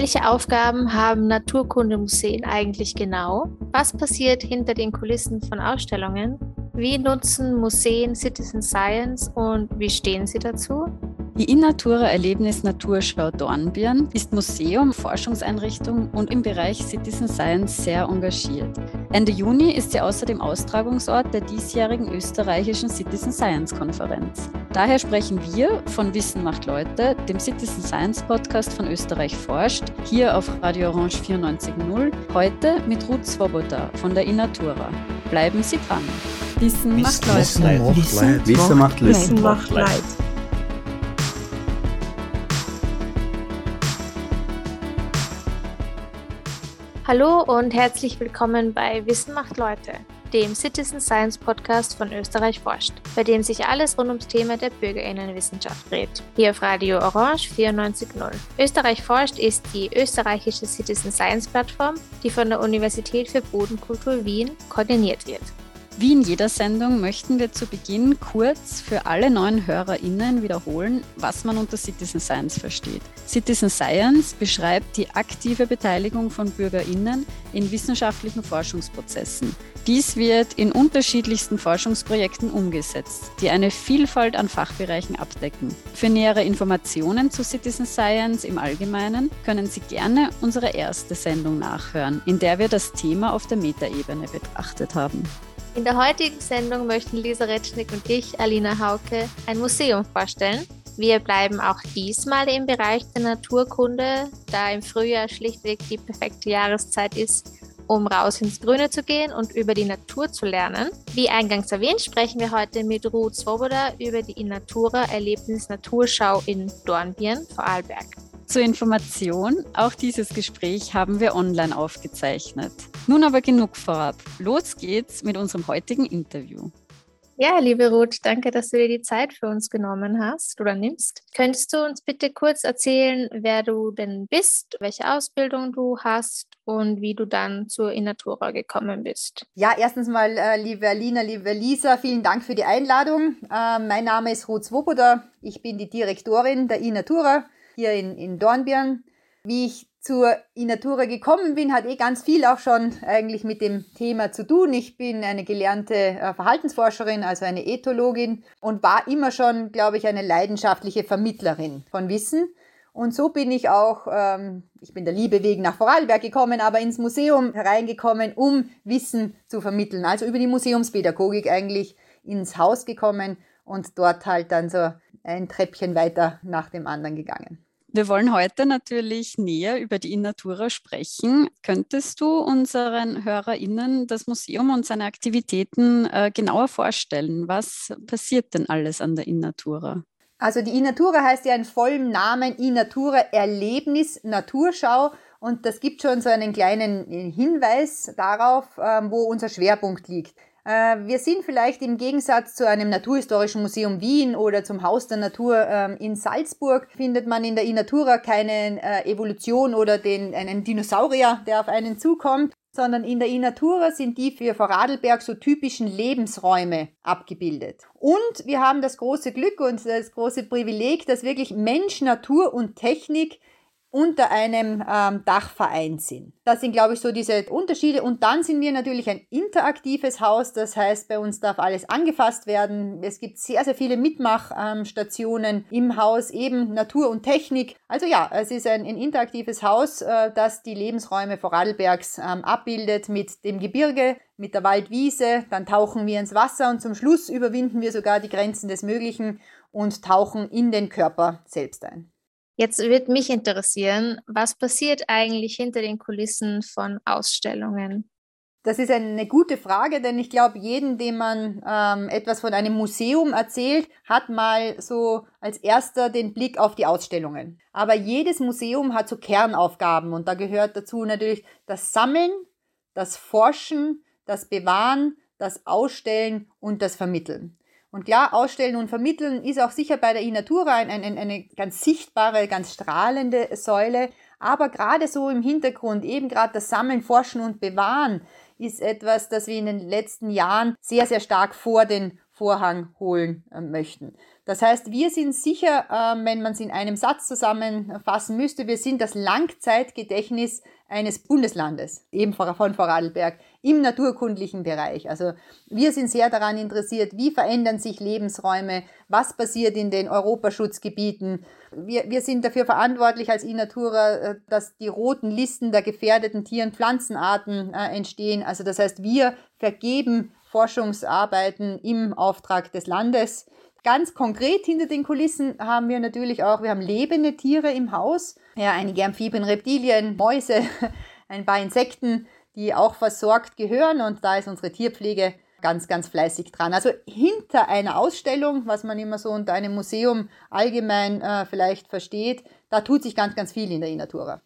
Welche Aufgaben haben Naturkundemuseen eigentlich genau? Was passiert hinter den Kulissen von Ausstellungen? Wie nutzen Museen Citizen Science und wie stehen sie dazu? Die Innatura Erlebnis Naturschau Dornbirn ist Museum, Forschungseinrichtung und im Bereich Citizen Science sehr engagiert. Ende Juni ist sie außerdem Austragungsort der diesjährigen österreichischen Citizen Science Konferenz. Daher sprechen wir von Wissen macht Leute, dem Citizen Science Podcast von Österreich forscht, hier auf Radio Orange 94.0, heute mit Ruth Swoboda von der Innatura. Bleiben Sie dran. Wissen, Wissen macht Leute. Wissen, Wissen macht Leute. Wissen macht Leute. Hallo und herzlich willkommen bei Wissen macht Leute, dem Citizen Science Podcast von Österreich forscht, bei dem sich alles rund ums Thema der Bürgerinnenwissenschaft dreht. Hier auf Radio Orange 94.0. Österreich forscht ist die österreichische Citizen Science Plattform, die von der Universität für Bodenkultur Wien koordiniert wird. Wie in jeder Sendung möchten wir zu Beginn kurz für alle neuen HörerInnen wiederholen, was man unter Citizen Science versteht. Citizen Science beschreibt die aktive Beteiligung von BürgerInnen in wissenschaftlichen Forschungsprozessen. Dies wird in unterschiedlichsten Forschungsprojekten umgesetzt, die eine Vielfalt an Fachbereichen abdecken. Für nähere Informationen zu Citizen Science im Allgemeinen können Sie gerne unsere erste Sendung nachhören, in der wir das Thema auf der Metaebene betrachtet haben. In der heutigen Sendung möchten Lisa Retschnick und ich, Alina Hauke, ein Museum vorstellen. Wir bleiben auch diesmal im Bereich der Naturkunde, da im Frühjahr schlichtweg die perfekte Jahreszeit ist, um raus ins Grüne zu gehen und über die Natur zu lernen. Wie eingangs erwähnt, sprechen wir heute mit Ruth Swoboda über die Innatura Erlebnis Naturschau in Dornbirn, Vorarlberg. Zur Information, auch dieses Gespräch haben wir online aufgezeichnet. Nun aber genug vorab. Los geht's mit unserem heutigen Interview. Ja, liebe Ruth, danke, dass du dir die Zeit für uns genommen hast oder nimmst. Könntest du uns bitte kurz erzählen, wer du denn bist, welche Ausbildung du hast und wie du dann zur Innatura gekommen bist? Ja, erstens mal, äh, liebe Alina, liebe Lisa, vielen Dank für die Einladung. Äh, mein Name ist Ruth Swoboda. Ich bin die Direktorin der Innatura hier in, in Dornbirn. Wie ich zur Inatura gekommen bin, hat eh ganz viel auch schon eigentlich mit dem Thema zu tun. Ich bin eine gelernte äh, Verhaltensforscherin, also eine Ethologin und war immer schon, glaube ich, eine leidenschaftliche Vermittlerin von Wissen. Und so bin ich auch, ähm, ich bin der Liebe wegen nach Vorarlberg gekommen, aber ins Museum hereingekommen, um Wissen zu vermitteln. Also über die Museumspädagogik eigentlich ins Haus gekommen und dort halt dann so ein Treppchen weiter nach dem anderen gegangen. Wir wollen heute natürlich näher über die Innatura sprechen. Könntest du unseren HörerInnen das Museum und seine Aktivitäten äh, genauer vorstellen? Was passiert denn alles an der Innatura? Also die Innatura heißt ja in vollem Namen Innatura Erlebnis Naturschau und das gibt schon so einen kleinen Hinweis darauf, ähm, wo unser Schwerpunkt liegt. Äh, wir sind vielleicht im Gegensatz zu einem Naturhistorischen Museum Wien oder zum Haus der Natur ähm, in Salzburg, findet man in der Inatura keine äh, Evolution oder den, einen Dinosaurier, der auf einen zukommt, sondern in der Inatura sind die für Vorarlberg so typischen Lebensräume abgebildet. Und wir haben das große Glück und das große Privileg, dass wirklich Mensch, Natur und Technik unter einem ähm, Dach vereint sind. Das sind, glaube ich, so diese Unterschiede. Und dann sind wir natürlich ein interaktives Haus. Das heißt, bei uns darf alles angefasst werden. Es gibt sehr, sehr viele Mitmachstationen im Haus, eben Natur und Technik. Also ja, es ist ein, ein interaktives Haus, äh, das die Lebensräume Vorarlbergs ähm, abbildet mit dem Gebirge, mit der Waldwiese. Dann tauchen wir ins Wasser und zum Schluss überwinden wir sogar die Grenzen des Möglichen und tauchen in den Körper selbst ein. Jetzt wird mich interessieren, was passiert eigentlich hinter den Kulissen von Ausstellungen? Das ist eine gute Frage, denn ich glaube, jeden, dem man ähm, etwas von einem Museum erzählt, hat mal so als erster den Blick auf die Ausstellungen. Aber jedes Museum hat so Kernaufgaben und da gehört dazu natürlich das Sammeln, das Forschen, das Bewahren, das Ausstellen und das Vermitteln. Und klar, Ausstellen und Vermitteln ist auch sicher bei der Inatura ein, ein, eine ganz sichtbare, ganz strahlende Säule. Aber gerade so im Hintergrund, eben gerade das Sammeln, Forschen und Bewahren, ist etwas, das wir in den letzten Jahren sehr, sehr stark vor den Vorhang holen äh, möchten. Das heißt, wir sind sicher, äh, wenn man es in einem Satz zusammenfassen müsste, wir sind das Langzeitgedächtnis eines Bundeslandes, eben von Vorarlberg, im naturkundlichen Bereich. Also wir sind sehr daran interessiert, wie verändern sich Lebensräume, was passiert in den Europaschutzgebieten. Wir, wir sind dafür verantwortlich als Inatura, äh, dass die roten Listen der gefährdeten Tier- und Pflanzenarten äh, entstehen. Also das heißt, wir vergeben Forschungsarbeiten im Auftrag des Landes. Ganz konkret hinter den Kulissen haben wir natürlich auch, wir haben lebende Tiere im Haus, ja, einige Amphibien, Reptilien, Mäuse, ein paar Insekten, die auch versorgt gehören und da ist unsere Tierpflege ganz, ganz fleißig dran. Also hinter einer Ausstellung, was man immer so unter einem Museum allgemein äh, vielleicht versteht, da tut sich ganz, ganz viel in der Inatura.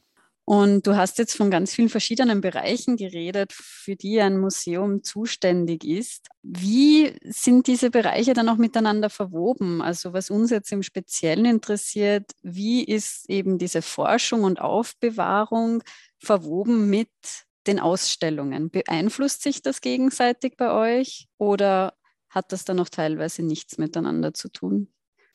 Und du hast jetzt von ganz vielen verschiedenen Bereichen geredet, für die ein Museum zuständig ist. Wie sind diese Bereiche dann auch miteinander verwoben? Also was uns jetzt im Speziellen interessiert, wie ist eben diese Forschung und Aufbewahrung verwoben mit den Ausstellungen? Beeinflusst sich das gegenseitig bei euch oder hat das dann auch teilweise nichts miteinander zu tun?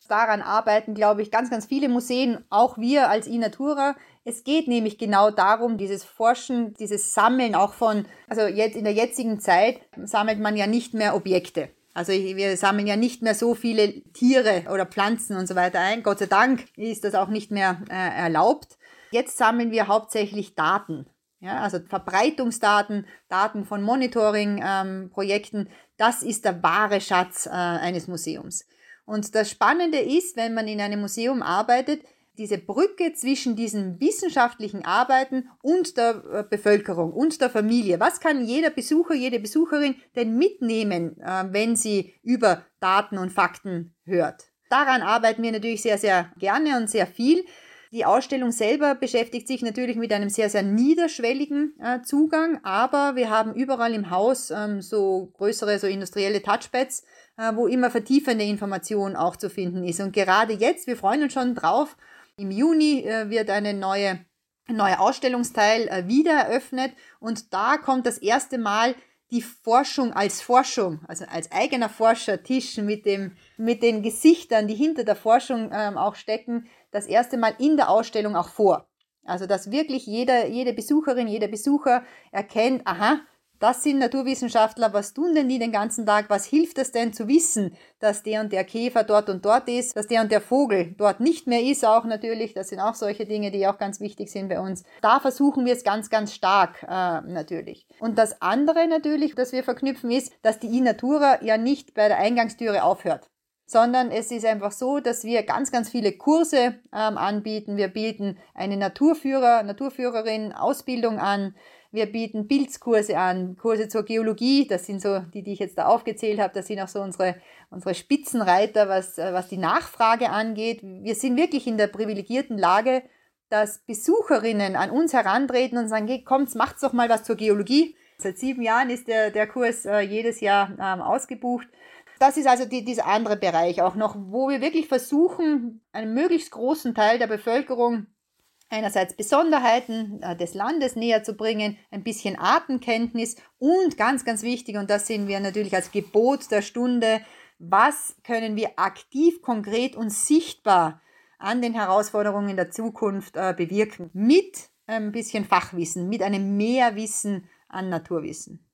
Daran arbeiten, glaube ich, ganz, ganz viele Museen, auch wir als iNatura. Es geht nämlich genau darum, dieses Forschen, dieses Sammeln auch von, also jetzt in der jetzigen Zeit sammelt man ja nicht mehr Objekte. Also wir sammeln ja nicht mehr so viele Tiere oder Pflanzen und so weiter ein. Gott sei Dank ist das auch nicht mehr äh, erlaubt. Jetzt sammeln wir hauptsächlich Daten. Ja, also Verbreitungsdaten, Daten von Monitoring-Projekten, ähm, das ist der wahre Schatz äh, eines Museums. Und das Spannende ist, wenn man in einem Museum arbeitet, diese Brücke zwischen diesen wissenschaftlichen Arbeiten und der äh, Bevölkerung und der Familie. Was kann jeder Besucher, jede Besucherin denn mitnehmen, äh, wenn sie über Daten und Fakten hört? Daran arbeiten wir natürlich sehr, sehr gerne und sehr viel. Die Ausstellung selber beschäftigt sich natürlich mit einem sehr, sehr niederschwelligen äh, Zugang, aber wir haben überall im Haus ähm, so größere, so industrielle Touchpads, äh, wo immer vertiefende Information auch zu finden ist. Und gerade jetzt, wir freuen uns schon drauf, im Juni äh, wird eine neue, neuer Ausstellungsteil äh, wieder eröffnet und da kommt das erste Mal die Forschung als Forschung, also als eigener Forschertisch mit, dem, mit den Gesichtern, die hinter der Forschung ähm, auch stecken, das erste Mal in der Ausstellung auch vor. Also dass wirklich jeder, jede Besucherin, jeder Besucher erkennt, aha, das sind Naturwissenschaftler, was tun denn die den ganzen Tag? Was hilft es denn zu wissen, dass der und der Käfer dort und dort ist, dass der und der Vogel dort nicht mehr ist, auch natürlich. Das sind auch solche Dinge, die auch ganz wichtig sind bei uns. Da versuchen wir es ganz, ganz stark äh, natürlich. Und das andere natürlich, das wir verknüpfen, ist, dass die iNatura ja nicht bei der Eingangstüre aufhört sondern es ist einfach so, dass wir ganz, ganz viele Kurse ähm, anbieten. Wir bieten eine Naturführer, Naturführerin Ausbildung an. Wir bieten Bildkurse an, Kurse zur Geologie, das sind so die, die ich jetzt da aufgezählt habe, das sind auch so unsere, unsere Spitzenreiter, was, äh, was die Nachfrage angeht. Wir sind wirklich in der privilegierten Lage, dass Besucherinnen an uns herantreten und sagen, kommt, macht's doch mal was zur Geologie. Seit sieben Jahren ist der, der Kurs äh, jedes Jahr ähm, ausgebucht. Das ist also die, dieser andere Bereich auch noch, wo wir wirklich versuchen, einen möglichst großen Teil der Bevölkerung einerseits Besonderheiten äh, des Landes näher zu bringen, ein bisschen Artenkenntnis und ganz, ganz wichtig, und das sehen wir natürlich als Gebot der Stunde, was können wir aktiv, konkret und sichtbar an den Herausforderungen der Zukunft äh, bewirken, mit ein bisschen Fachwissen, mit einem Mehrwissen an Naturwissen.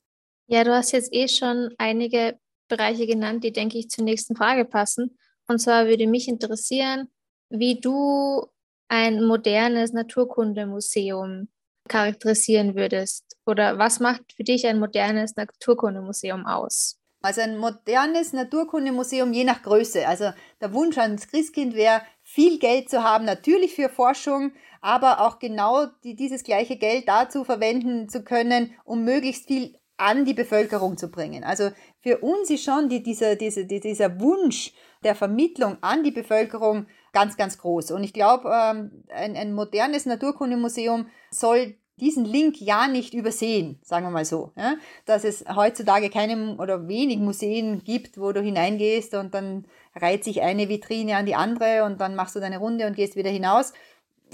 Ja, du hast jetzt eh schon einige Bereiche genannt, die, denke ich, zur nächsten Frage passen. Und zwar würde mich interessieren, wie du ein modernes Naturkundemuseum charakterisieren würdest? Oder was macht für dich ein modernes Naturkundemuseum aus? Also ein modernes Naturkundemuseum je nach Größe. Also der Wunsch ans Christkind wäre, viel Geld zu haben, natürlich für Forschung, aber auch genau die, dieses gleiche Geld dazu verwenden zu können, um möglichst viel an die Bevölkerung zu bringen. Also für uns ist schon die, dieser, dieser, dieser Wunsch der Vermittlung an die Bevölkerung ganz, ganz groß. Und ich glaube, ähm, ein, ein modernes Naturkundemuseum soll diesen Link ja nicht übersehen, sagen wir mal so. Ja? Dass es heutzutage keine oder wenig Museen gibt, wo du hineingehst und dann reiht sich eine Vitrine an die andere und dann machst du deine Runde und gehst wieder hinaus.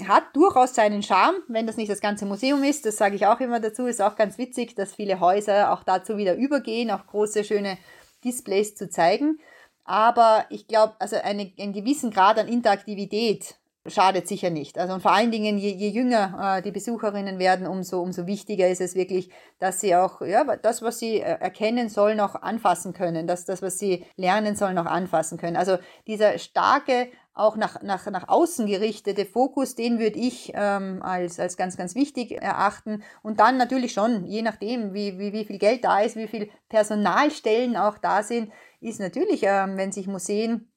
Hat durchaus seinen Charme, wenn das nicht das ganze Museum ist. Das sage ich auch immer dazu. Ist auch ganz witzig, dass viele Häuser auch dazu wieder übergehen, auch große, schöne Displays zu zeigen. Aber ich glaube, also eine, einen gewissen Grad an Interaktivität schadet sicher nicht. Also und vor allen Dingen, je, je jünger äh, die Besucherinnen werden, umso, umso wichtiger ist es wirklich, dass sie auch ja, das, was sie äh, erkennen sollen, auch anfassen können, dass das, was sie lernen sollen, auch anfassen können. Also dieser starke, auch nach, nach, nach außen gerichtete Fokus, den würde ich ähm, als, als ganz, ganz wichtig erachten. Und dann natürlich schon, je nachdem, wie, wie, wie viel Geld da ist, wie viel Personalstellen auch da sind, ist natürlich, ähm, wenn sich Museen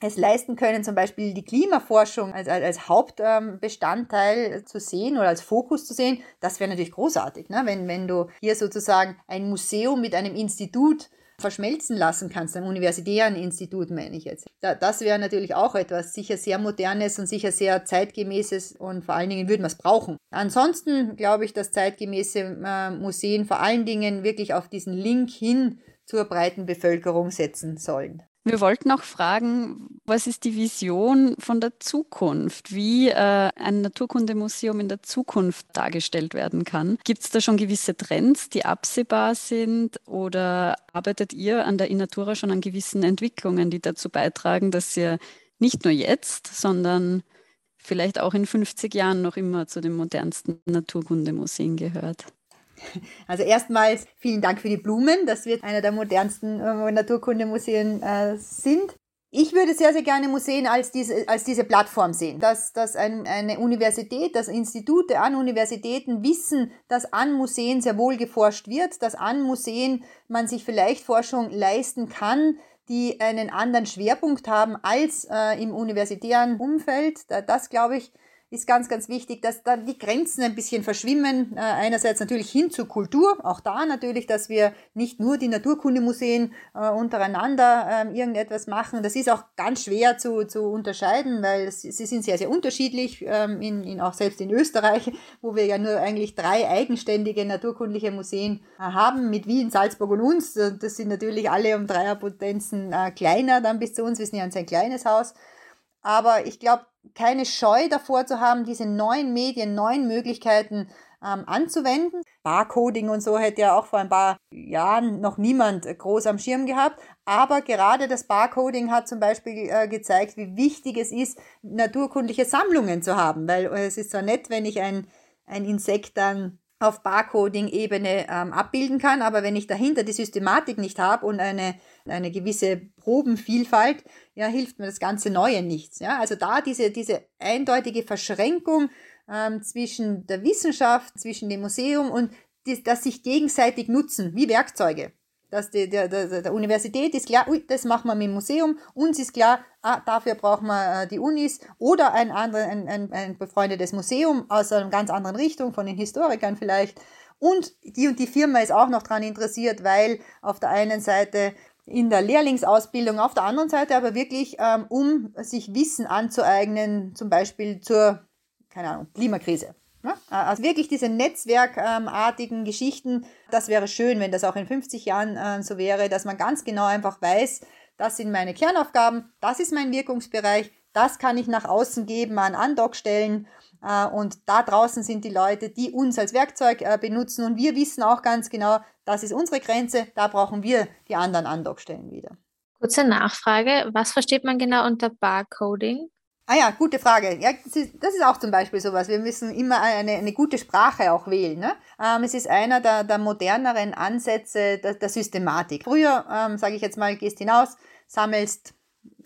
es leisten können, zum Beispiel die Klimaforschung als, als Hauptbestandteil zu sehen oder als Fokus zu sehen, das wäre natürlich großartig, ne? wenn, wenn du hier sozusagen ein Museum mit einem Institut verschmelzen lassen kannst, einem universitären Institut meine ich jetzt. das wäre natürlich auch etwas sicher sehr modernes und sicher sehr zeitgemäßes und vor allen Dingen würden wir es brauchen. Ansonsten glaube ich, dass zeitgemäße äh, Museen vor allen Dingen wirklich auf diesen Link hin zur breiten Bevölkerung setzen sollen. Wir wollten auch fragen, was ist die Vision von der Zukunft, wie äh, ein Naturkundemuseum in der Zukunft dargestellt werden kann. Gibt es da schon gewisse Trends, die absehbar sind oder arbeitet ihr an der Innatura schon an gewissen Entwicklungen, die dazu beitragen, dass ihr nicht nur jetzt, sondern vielleicht auch in 50 Jahren noch immer zu den modernsten Naturkundemuseen gehört? Also erstmals vielen Dank für die Blumen, dass wir einer der modernsten äh, Naturkundemuseen äh, sind. Ich würde sehr, sehr gerne Museen als diese, als diese Plattform sehen, dass, dass ein, eine Universität, dass Institute an Universitäten wissen, dass an Museen sehr wohl geforscht wird, dass an Museen man sich vielleicht Forschung leisten kann, die einen anderen Schwerpunkt haben als äh, im universitären Umfeld. Das, glaube ich, ist ganz, ganz wichtig, dass dann die Grenzen ein bisschen verschwimmen. Äh, einerseits natürlich hin zur Kultur, auch da natürlich, dass wir nicht nur die Naturkundemuseen äh, untereinander äh, irgendetwas machen. Das ist auch ganz schwer zu, zu unterscheiden, weil sie sind sehr, sehr unterschiedlich, ähm, in, in, auch selbst in Österreich, wo wir ja nur eigentlich drei eigenständige naturkundliche Museen äh, haben, mit Wien, Salzburg und uns. Das sind natürlich alle um Dreierpotenzen äh, kleiner dann bis zu uns. Wir sind ja ein sehr kleines Haus. Aber ich glaube, keine Scheu davor zu haben, diese neuen Medien, neuen Möglichkeiten ähm, anzuwenden. Barcoding und so hätte ja auch vor ein paar Jahren noch niemand groß am Schirm gehabt. Aber gerade das Barcoding hat zum Beispiel äh, gezeigt, wie wichtig es ist, naturkundliche Sammlungen zu haben. Weil äh, es ist zwar nett, wenn ich ein, ein Insekt dann auf Barcoding-Ebene ähm, abbilden kann, aber wenn ich dahinter die Systematik nicht habe und eine, eine gewisse Probenvielfalt, ja, hilft mir das ganze Neue nichts. Ja? Also da diese, diese eindeutige Verschränkung ähm, zwischen der Wissenschaft, zwischen dem Museum und die, das sich gegenseitig nutzen, wie Werkzeuge. Dass die, der, der, der Universität ist klar, ui, das machen wir mit dem Museum. Uns ist klar, ah, dafür brauchen wir äh, die Unis oder ein, andere, ein, ein, ein befreundetes Museum aus einer ganz anderen Richtung, von den Historikern vielleicht. Und die und die Firma ist auch noch daran interessiert, weil auf der einen Seite in der Lehrlingsausbildung, auf der anderen Seite aber wirklich, ähm, um sich Wissen anzueignen, zum Beispiel zur, keine Ahnung, Klimakrise. Ja? Also wirklich diese netzwerkartigen Geschichten, das wäre schön, wenn das auch in 50 Jahren äh, so wäre, dass man ganz genau einfach weiß, das sind meine Kernaufgaben, das ist mein Wirkungsbereich, das kann ich nach außen geben an Andockstellen äh, und da draußen sind die Leute, die uns als Werkzeug äh, benutzen und wir wissen auch ganz genau, das ist unsere Grenze, da brauchen wir die anderen Andockstellen wieder. Kurze Nachfrage, was versteht man genau unter Barcoding? Ah ja, gute Frage. Ja, das ist, auch zum Beispiel sowas. Wir müssen immer eine, eine gute Sprache auch wählen. Ne? Ähm, es ist einer der, der moderneren Ansätze der, der Systematik. Früher, ähm, sage ich jetzt mal, gehst hinaus, sammelst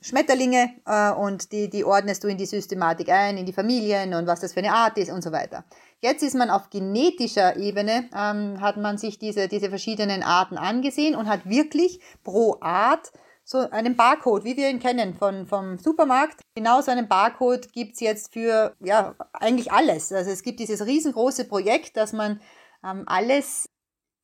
Schmetterlinge äh, und die, die ordnest du in die Systematik ein, in die Familien und was das für eine Art ist und so weiter. Jetzt ist man auf genetischer Ebene, ähm, hat man sich diese, diese verschiedenen Arten angesehen und hat wirklich pro Art so einen Barcode, wie wir ihn kennen von, vom Supermarkt. Genau so einen Barcode gibt's jetzt für ja, eigentlich alles. Also es gibt dieses riesengroße Projekt, dass man ähm, alles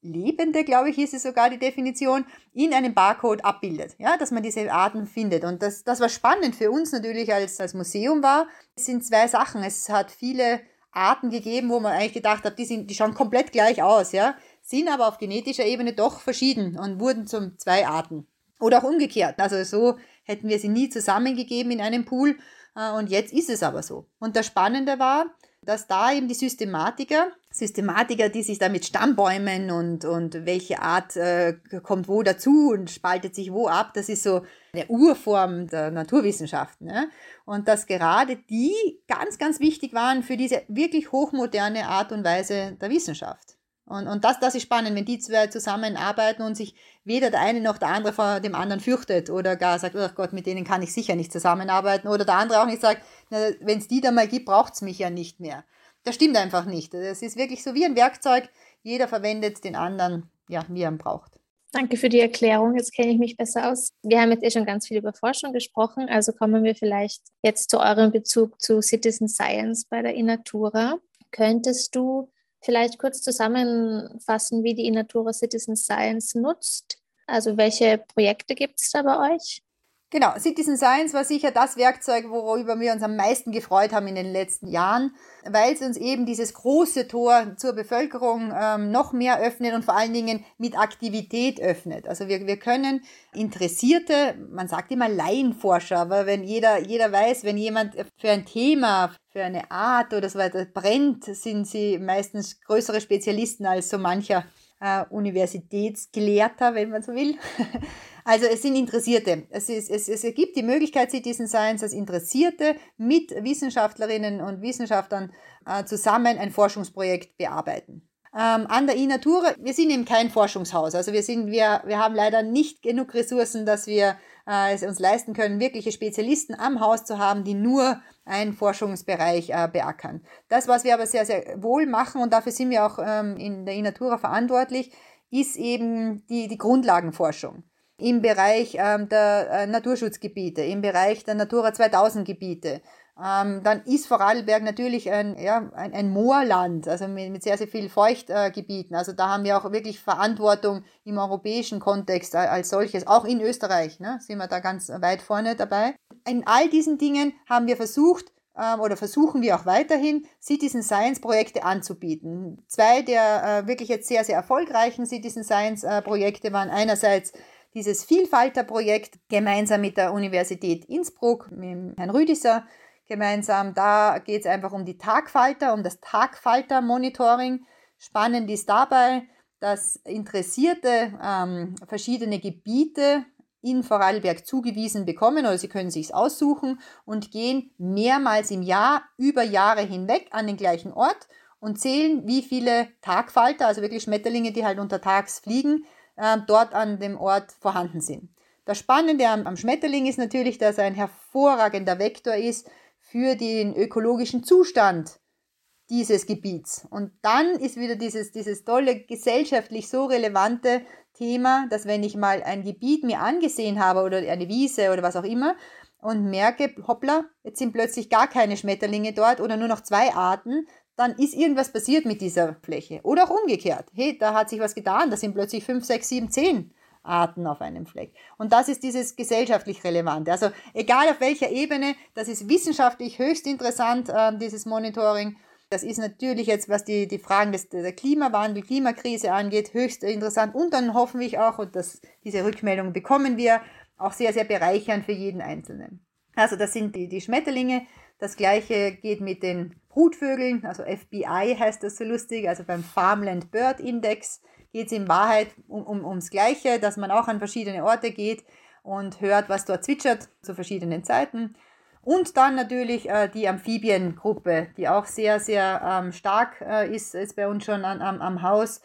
Lebende, glaube ich, ist es sogar die Definition, in einem Barcode abbildet, ja, dass man diese Arten findet. Und das, das was spannend für uns natürlich als, als Museum war, es sind zwei Sachen. Es hat viele Arten gegeben, wo man eigentlich gedacht hat, die, sind, die schauen komplett gleich aus, ja, sind aber auf genetischer Ebene doch verschieden und wurden zum zwei Arten. Oder auch umgekehrt. Also so hätten wir sie nie zusammengegeben in einem Pool. Äh, und jetzt ist es aber so. Und das Spannende war, dass da eben die Systematiker, Systematiker, die sich da mit Stammbäumen und, und welche Art äh, kommt wo dazu und spaltet sich wo ab, das ist so eine Urform der Naturwissenschaften. Ne? Und dass gerade die ganz, ganz wichtig waren für diese wirklich hochmoderne Art und Weise der Wissenschaft. Und, und das, das ist spannend, wenn die zwei zusammenarbeiten und sich weder der eine noch der andere vor dem anderen fürchtet oder gar sagt, oh Gott, mit denen kann ich sicher nicht zusammenarbeiten oder der andere auch nicht sagt, wenn es die da mal gibt, braucht es mich ja nicht mehr. Das stimmt einfach nicht. Es ist wirklich so wie ein Werkzeug, jeder verwendet den anderen, ja, wie er ihn braucht. Danke für die Erklärung. Jetzt kenne ich mich besser aus. Wir haben jetzt eh schon ganz viel über Forschung gesprochen, also kommen wir vielleicht jetzt zu eurem Bezug zu Citizen Science bei der Inatura. Könntest du vielleicht kurz zusammenfassen, wie die Inatura Citizen Science nutzt? Also welche Projekte gibt es da bei euch? Genau, Citizen Science war sicher das Werkzeug, worüber wir uns am meisten gefreut haben in den letzten Jahren, weil es uns eben dieses große Tor zur Bevölkerung ähm, noch mehr öffnet und vor allen Dingen mit Aktivität öffnet. Also wir, wir können interessierte, man sagt immer Laienforscher, aber wenn jeder, jeder weiß, wenn jemand für ein Thema, für eine Art oder so weiter brennt, sind sie meistens größere Spezialisten als so mancher äh, Universitätsgelehrter, wenn man so will. Also es sind Interessierte. Es, ist, es, es gibt die Möglichkeit, Citizen Science als Interessierte mit Wissenschaftlerinnen und Wissenschaftlern äh, zusammen ein Forschungsprojekt bearbeiten. Ähm, an der iNatura, wir sind eben kein Forschungshaus. Also wir, sind, wir, wir haben leider nicht genug Ressourcen, dass wir äh, es uns leisten können, wirkliche Spezialisten am Haus zu haben, die nur einen Forschungsbereich äh, beackern. Das, was wir aber sehr, sehr wohl machen, und dafür sind wir auch ähm, in der iNatura verantwortlich, ist eben die, die Grundlagenforschung im Bereich ähm, der äh, Naturschutzgebiete, im Bereich der Natura 2000 Gebiete. Ähm, dann ist Vorarlberg natürlich ein, ja, ein, ein Moorland, also mit, mit sehr, sehr vielen Feuchtgebieten. Äh, also da haben wir auch wirklich Verantwortung im europäischen Kontext äh, als solches. Auch in Österreich ne, sind wir da ganz weit vorne dabei. In all diesen Dingen haben wir versucht, ähm, oder versuchen wir auch weiterhin, Citizen Science Projekte anzubieten. Zwei der äh, wirklich jetzt sehr, sehr erfolgreichen Citizen Science äh, Projekte waren einerseits dieses Vielfalterprojekt gemeinsam mit der Universität Innsbruck, mit Herrn Rüdiser gemeinsam. Da geht es einfach um die Tagfalter, um das Tagfalter-Monitoring. Spannend ist dabei, dass Interessierte ähm, verschiedene Gebiete in Vorarlberg zugewiesen bekommen oder sie können sich aussuchen und gehen mehrmals im Jahr über Jahre hinweg an den gleichen Ort und zählen, wie viele Tagfalter, also wirklich Schmetterlinge, die halt untertags fliegen, äh, dort an dem Ort vorhanden sind. Das Spannende am, am Schmetterling ist natürlich, dass er ein hervorragender Vektor ist für den ökologischen Zustand dieses Gebiets. Und dann ist wieder dieses, dieses tolle gesellschaftlich so relevante Thema, dass wenn ich mal ein Gebiet mir angesehen habe oder eine Wiese oder was auch immer und merke, hoppla, jetzt sind plötzlich gar keine Schmetterlinge dort oder nur noch zwei Arten, dann ist irgendwas passiert mit dieser Fläche. Oder auch umgekehrt. Hey, da hat sich was getan, da sind plötzlich fünf, sechs, sieben, zehn Arten auf einem Fleck. Und das ist dieses gesellschaftlich Relevante. Also egal auf welcher Ebene, das ist wissenschaftlich höchst interessant, äh, dieses Monitoring. Das ist natürlich jetzt, was die, die Fragen des der Klimawandel, Klimakrise angeht, höchst interessant. Und dann hoffen wir auch, und das, diese Rückmeldung bekommen wir, auch sehr, sehr bereichernd für jeden Einzelnen. Also das sind die, die Schmetterlinge. Das gleiche geht mit den Brutvögeln, also FBI heißt das so lustig, also beim Farmland Bird Index geht es in Wahrheit um, um, ums Gleiche, dass man auch an verschiedene Orte geht und hört, was dort zwitschert zu verschiedenen Zeiten. Und dann natürlich äh, die Amphibiengruppe, die auch sehr, sehr ähm, stark äh, ist, ist bei uns schon an, am, am Haus,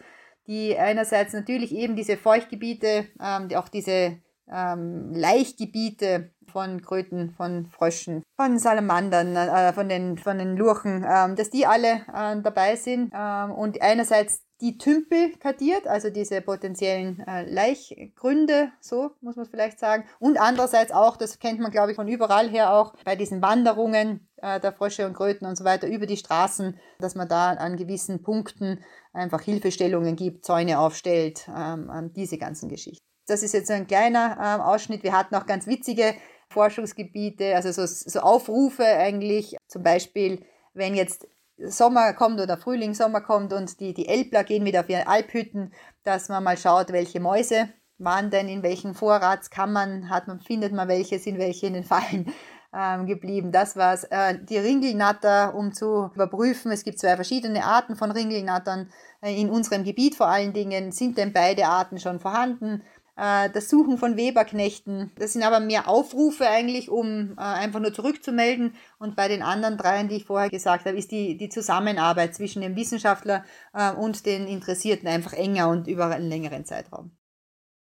die einerseits natürlich eben diese Feuchtgebiete, ähm, die auch diese ähm, Laichgebiete von Kröten, von Fröschen, von Salamandern, äh, von, den, von den Lurchen, äh, dass die alle äh, dabei sind äh, und einerseits die Tümpel kartiert, also diese potenziellen äh, Laichgründe, so muss man vielleicht sagen, und andererseits auch, das kennt man glaube ich von überall her auch, bei diesen Wanderungen äh, der Frösche und Kröten und so weiter über die Straßen, dass man da an gewissen Punkten einfach Hilfestellungen gibt, Zäune aufstellt, ähm, diese ganzen Geschichten. Das ist jetzt so ein kleiner ähm, Ausschnitt. Wir hatten auch ganz witzige Forschungsgebiete, also so, so Aufrufe eigentlich. Zum Beispiel, wenn jetzt Sommer kommt oder Frühling, Sommer kommt und die, die Elbler gehen wieder auf ihre Alphütten, dass man mal schaut, welche Mäuse waren denn in welchen Vorratskammern, hat man, findet man welche, sind welche in den Fallen ähm, geblieben. Das war's. Äh, die Ringelnatter, um zu überprüfen, es gibt zwei verschiedene Arten von Ringelnattern äh, in unserem Gebiet vor allen Dingen. Sind denn beide Arten schon vorhanden? Äh, das Suchen von Weberknechten. Das sind aber mehr Aufrufe eigentlich, um äh, einfach nur zurückzumelden. Und bei den anderen dreien, die ich vorher gesagt habe, ist die, die Zusammenarbeit zwischen dem Wissenschaftler äh, und den Interessierten einfach enger und über einen längeren Zeitraum.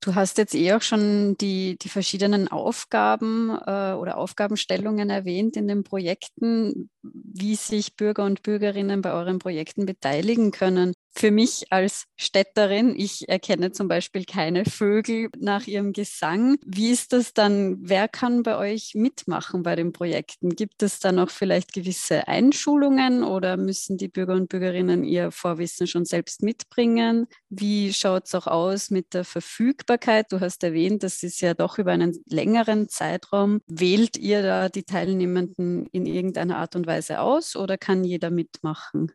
Du hast jetzt eh auch schon die, die verschiedenen Aufgaben äh, oder Aufgabenstellungen erwähnt in den Projekten, wie sich Bürger und Bürgerinnen bei euren Projekten beteiligen können für mich als Städterin, ich erkenne zum Beispiel keine Vögel nach ihrem Gesang. Wie ist das dann? Wer kann bei euch mitmachen bei den Projekten? Gibt es dann auch vielleicht gewisse Einschulungen oder müssen die Bürger und Bürgerinnen ihr Vorwissen schon selbst mitbringen? Wie schaut es auch aus mit der Verfügbarkeit? Du hast erwähnt, das ist ja doch über einen längeren Zeitraum. Wählt ihr da die Teilnehmenden in irgendeiner Art und Weise aus oder kann jeder mitmachen?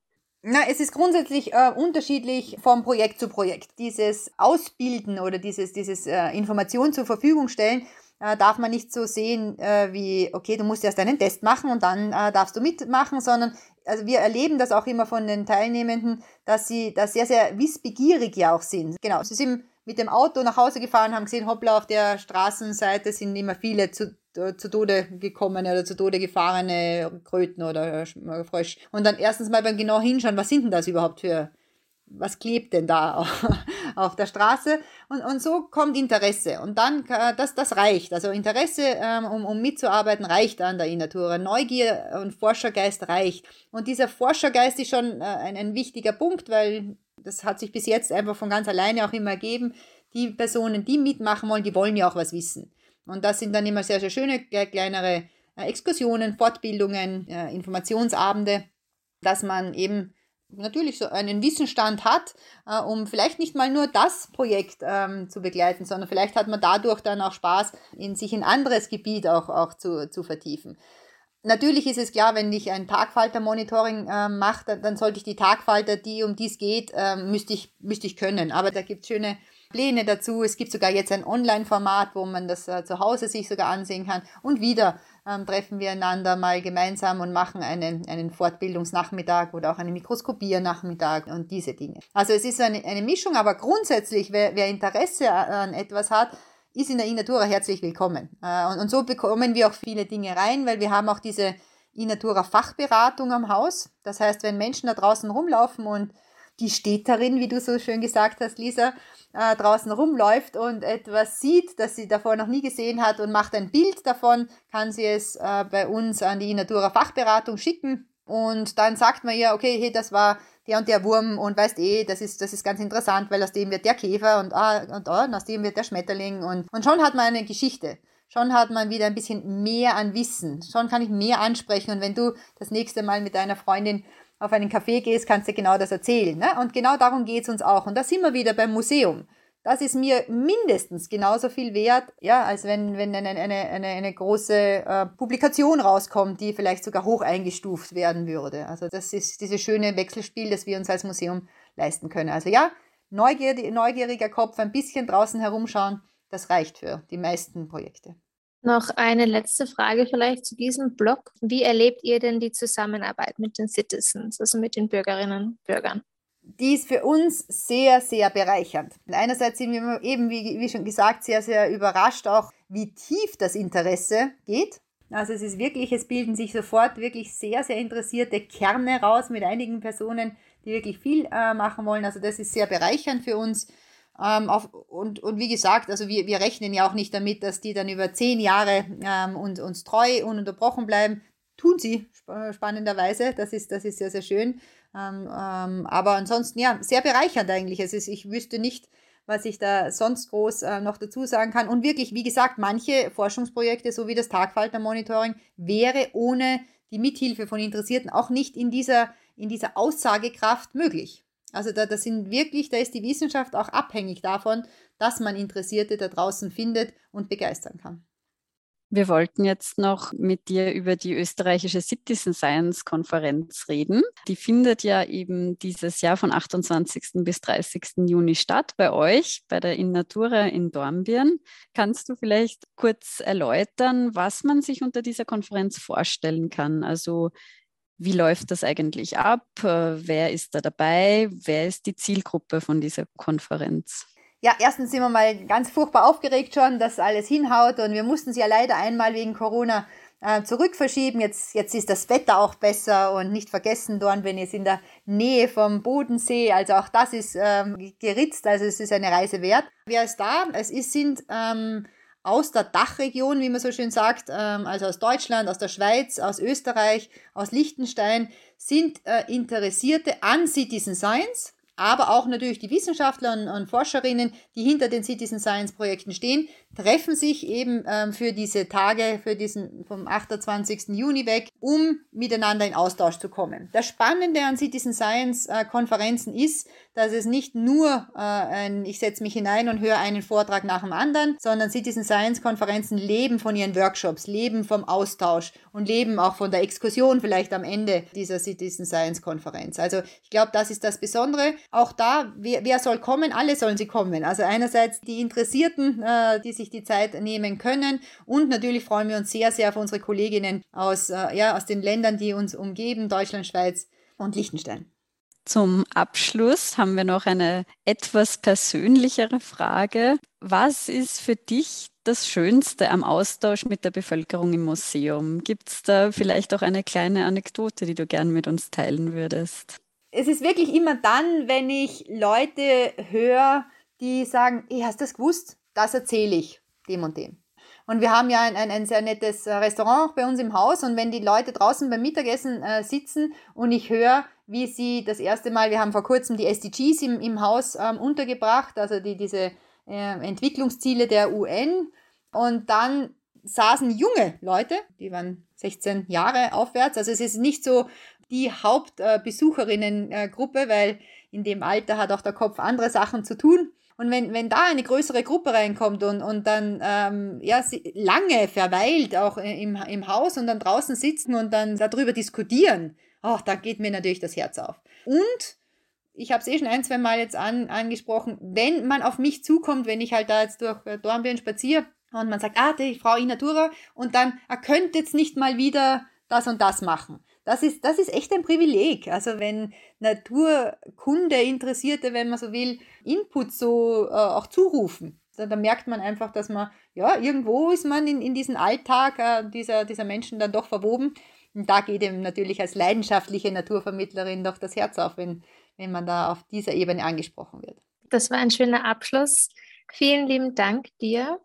Na, es ist grundsätzlich äh, unterschiedlich vom Projekt zu Projekt. Dieses Ausbilden oder dieses, dieses äh, Information zur Verfügung stellen, äh, darf man nicht so sehen äh, wie, okay, du musst erst einen Test machen und dann äh, darfst du mitmachen, sondern also wir erleben das auch immer von den Teilnehmenden, dass sie da sehr, sehr wissbegierig ja auch sind. Genau, sie sind mit dem Auto nach Hause gefahren, haben gesehen, hoppla, auf der Straßenseite sind immer viele zu äh, zu Tode gekommene oder zu Tode gefahrene Kröten oder äh, Frösch. Und dann erstens mal beim genau hinschauen, was sind denn das überhaupt für, was klebt denn da auf der Straße? Und, und so kommt Interesse. Und dann, das, das reicht. Also Interesse, ähm, um, um mitzuarbeiten, reicht an der Innatura. Neugier und Forschergeist reicht. Und dieser Forschergeist ist schon äh, ein, ein wichtiger Punkt, weil das hat sich bis jetzt einfach von ganz alleine auch immer ergeben. Die Personen, die mitmachen wollen, die wollen ja auch was wissen. Und das sind dann immer sehr, sehr schöne kleinere äh, Exkursionen, Fortbildungen, äh, Informationsabende, dass man eben natürlich so einen Wissensstand hat, äh, um vielleicht nicht mal nur das Projekt ähm, zu begleiten, sondern vielleicht hat man dadurch dann auch Spaß, in sich in anderes Gebiet auch, auch zu, zu vertiefen. Natürlich ist es klar, wenn ich ein Tagfalter-Monitoring äh, mache, dann, dann, sollte ich die Tagfalter, die um die es geht, äh, müsste, ich, müsste ich können. Aber da gibt es schöne Pläne dazu. Es gibt sogar jetzt ein Online-Format, wo man das äh, zu Hause sich sogar ansehen kann. Und wieder ähm, treffen wir einander mal gemeinsam und machen einen, einen Fortbildungsnachmittag oder auch einen Mikroskopiernachmittag und diese Dinge. Also es ist eine, eine Mischung, aber grundsätzlich, wer, wer Interesse an etwas hat, ist in der Inatura herzlich willkommen. Äh, und, und so bekommen wir auch viele Dinge rein, weil wir haben auch diese Inatura Fachberatung am Haus. Das heißt, wenn Menschen da draußen rumlaufen und die Städterin, wie du so schön gesagt hast, Lisa, äh, draußen rumläuft und etwas sieht, das sie davor noch nie gesehen hat und macht ein Bild davon, kann sie es äh, bei uns an die Natura Fachberatung schicken. Und dann sagt man ihr, okay, hey, das war der und der Wurm und weißt eh, das ist, das ist ganz interessant, weil aus dem wird der Käfer und, ah, und, ah, und aus dem wird der Schmetterling und, und schon hat man eine Geschichte. Schon hat man wieder ein bisschen mehr an Wissen. Schon kann ich mehr ansprechen. Und wenn du das nächste Mal mit deiner Freundin auf einen Café gehst, kannst du genau das erzählen. Ne? Und genau darum geht es uns auch. Und da sind wir wieder beim Museum. Das ist mir mindestens genauso viel wert, ja, als wenn, wenn eine, eine, eine, eine große äh, Publikation rauskommt, die vielleicht sogar hoch eingestuft werden würde. Also das ist dieses schöne Wechselspiel, das wir uns als Museum leisten können. Also ja, neugier, neugieriger Kopf, ein bisschen draußen herumschauen, das reicht für die meisten Projekte. Noch eine letzte Frage vielleicht zu diesem Blog. Wie erlebt ihr denn die Zusammenarbeit mit den Citizens, also mit den Bürgerinnen und Bürgern? Die ist für uns sehr, sehr bereichernd. Einerseits sind wir eben, wie, wie schon gesagt, sehr, sehr überrascht auch, wie tief das Interesse geht. Also es ist wirklich, es bilden sich sofort wirklich sehr, sehr interessierte Kerne raus mit einigen Personen, die wirklich viel äh, machen wollen. Also das ist sehr bereichernd für uns. Ähm, auf, und, und wie gesagt, also wir, wir rechnen ja auch nicht damit, dass die dann über zehn Jahre ähm, uns, uns treu, ununterbrochen bleiben. Tun sie sp spannenderweise. Das ist, das ist sehr, sehr schön. Ähm, ähm, aber ansonsten, ja, sehr bereichernd eigentlich. Es ist, ich wüsste nicht, was ich da sonst groß äh, noch dazu sagen kann. Und wirklich, wie gesagt, manche Forschungsprojekte, so wie das Tagfalter-Monitoring, wäre ohne die Mithilfe von Interessierten auch nicht in dieser, in dieser Aussagekraft möglich. Also da, das sind wirklich, da ist die Wissenschaft auch abhängig davon, dass man Interessierte da draußen findet und begeistern kann. Wir wollten jetzt noch mit dir über die österreichische Citizen Science Konferenz reden. Die findet ja eben dieses Jahr von 28. bis 30. Juni statt bei euch, bei der Innatura in Dornbirn. Kannst du vielleicht kurz erläutern, was man sich unter dieser Konferenz vorstellen kann? Also wie läuft das eigentlich ab? Wer ist da dabei? Wer ist die Zielgruppe von dieser Konferenz? Ja, erstens sind wir mal ganz furchtbar aufgeregt schon, dass alles hinhaut und wir mussten sie ja leider einmal wegen Corona äh, zurückverschieben. Jetzt, jetzt ist das Wetter auch besser und nicht vergessen, Dornbirn ist in der Nähe vom Bodensee, also auch das ist ähm, geritzt, also es ist eine Reise wert. Wer ist da? Es ist, sind ähm, aus der Dachregion, wie man so schön sagt, ähm, also aus Deutschland, aus der Schweiz, aus Österreich, aus Liechtenstein, sind äh, Interessierte an Citizen Science aber auch natürlich die Wissenschaftler und, und, Forscherinnen, die hinter den Citizen Science Projekten stehen, treffen sich eben ähm, für diese Tage, für diesen vom 28. Juni weg, um miteinander in Austausch zu kommen. Das Spannende an Citizen Science äh, Konferenzen ist, dass es nicht nur äh, ein, ich setze mich hinein und höre einen Vortrag nach dem anderen, sondern Citizen Science Konferenzen leben von ihren Workshops, leben vom Austausch und leben auch von der Exkursion vielleicht am Ende dieser Citizen Science Konferenz. Also ich glaube, das ist das Besondere. Auch da, wer, wer soll kommen? Alle sollen sie kommen. Also einerseits die Interessierten, äh, die sich die Zeit nehmen können. Und natürlich freuen wir uns sehr, sehr auf unsere Kolleginnen aus, äh, ja, aus den Ländern, die uns umgeben, Deutschland, Schweiz und Liechtenstein. Zum Abschluss haben wir noch eine etwas persönlichere Frage. Was ist für dich das Schönste am Austausch mit der Bevölkerung im Museum? Gibt es da vielleicht auch eine kleine Anekdote, die du gern mit uns teilen würdest? Es ist wirklich immer dann, wenn ich Leute höre, die sagen, hey, hast das gewusst? das erzähle ich dem und dem. Und wir haben ja ein, ein, ein sehr nettes äh, Restaurant bei uns im Haus. Und wenn die Leute draußen beim Mittagessen äh, sitzen und ich höre, wie sie das erste Mal, wir haben vor kurzem die SDGs im, im Haus ähm, untergebracht, also die, diese äh, Entwicklungsziele der UN und dann saßen junge Leute, die waren 16 Jahre aufwärts, also es ist nicht so die Hauptbesucherinnengruppe, weil in dem Alter hat auch der Kopf andere Sachen zu tun. Und wenn, wenn da eine größere Gruppe reinkommt und, und dann ähm, ja, lange verweilt auch im, im Haus und dann draußen sitzen und dann darüber diskutieren, ach, da geht mir natürlich das Herz auf. Und ich habe es eh schon ein, zwei Mal jetzt an, angesprochen, wenn man auf mich zukommt, wenn ich halt da jetzt durch äh, Dornbirn spaziere und man sagt, ah, die Frau Inatura und dann, er könnte jetzt nicht mal wieder das und das machen das ist, das ist echt ein Privileg. Also wenn Naturkunde Interessierte, wenn man so will, Input so äh, auch zurufen, dann, dann, merkt man einfach, dass man, ja, irgendwo ist man in, in diesen Alltag äh, dieser, dieser Menschen dann doch verwoben. Und da geht ihm natürlich als leidenschaftliche Naturvermittlerin doch das Herz auf, wenn, wenn man da auf dieser Ebene angesprochen wird. Das war ein schöner Abschluss. Vielen lieben Dank dir.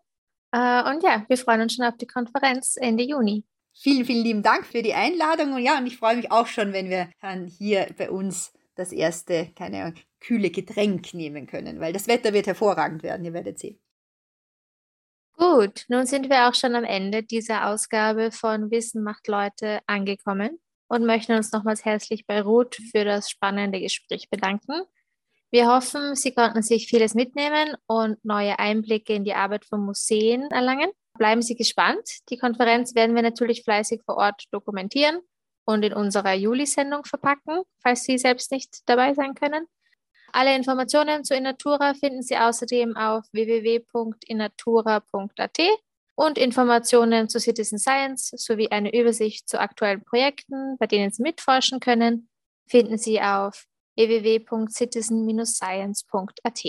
Äh, und ja, wir freuen uns schon auf die Konferenz Ende Juni. Vielen, vielen lieben Dank für die Einladung. Und ja, und ich freue mich auch schon, wenn wir dann hier bei uns das erste, keine Ahnung, kühle Getränk nehmen können, weil das Wetter wird hervorragend werden, ihr werdet sehen. Gut, nun sind wir auch schon am Ende dieser Ausgabe von Wissen macht Leute angekommen und möchten uns nochmals herzlich bei Ruth für das spannende Gespräch bedanken. Wir hoffen, Sie konnten sich vieles mitnehmen und neue Einblicke in die Arbeit von Museen erlangen. Bleiben Sie gespannt. Die Konferenz werden wir natürlich fleißig vor Ort dokumentieren und in unserer Juli-Sendung verpacken, falls Sie selbst nicht dabei sein können. Alle Informationen zu Innatura finden Sie außerdem auf www.innatura.at und Informationen zu Citizen Science sowie eine Übersicht zu aktuellen Projekten, bei denen Sie mitforschen können, finden Sie auf www.citizen-science.at.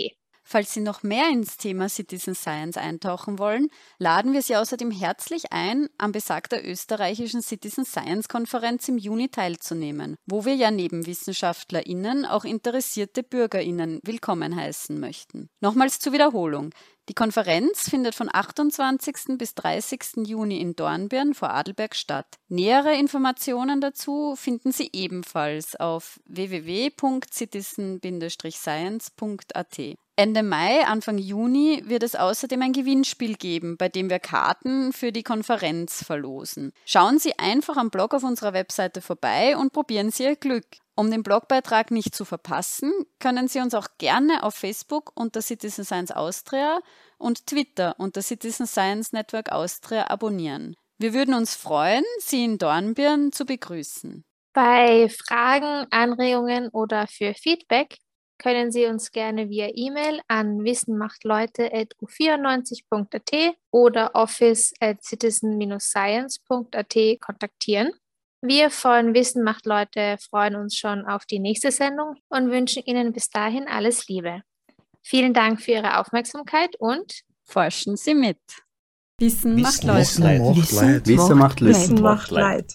Falls Sie noch mehr ins Thema Citizen Science eintauchen wollen, laden wir Sie außerdem herzlich ein, am besagter österreichischen Citizen Science Konferenz im Juni teilzunehmen, wo wir ja neben WissenschaftlerInnen auch interessierte BürgerInnen willkommen heißen möchten. Nochmals zur Wiederholung. Die Konferenz findet von 28. bis 30. Juni in Dornbirn vor Adelberg statt. Nähere Informationen dazu finden Sie ebenfalls auf www.citizen-science.at. Ende Mai, Anfang Juni wird es außerdem ein Gewinnspiel geben, bei dem wir Karten für die Konferenz verlosen. Schauen Sie einfach am Blog auf unserer Webseite vorbei und probieren Sie Ihr Glück. Um den Blogbeitrag nicht zu verpassen, können Sie uns auch gerne auf Facebook unter Citizen Science Austria und Twitter unter Citizen Science Network Austria abonnieren. Wir würden uns freuen, Sie in Dornbirn zu begrüßen. Bei Fragen, Anregungen oder für Feedback können Sie uns gerne via E-Mail an wissenmachtleute.u94.at oder office at citizen-science.at kontaktieren. Wir von Wissen macht Leute freuen uns schon auf die nächste Sendung und wünschen Ihnen bis dahin alles Liebe. Vielen Dank für Ihre Aufmerksamkeit und forschen Sie mit. Wissen, Wissen macht. Wissen macht Leid. Wissen macht Leid.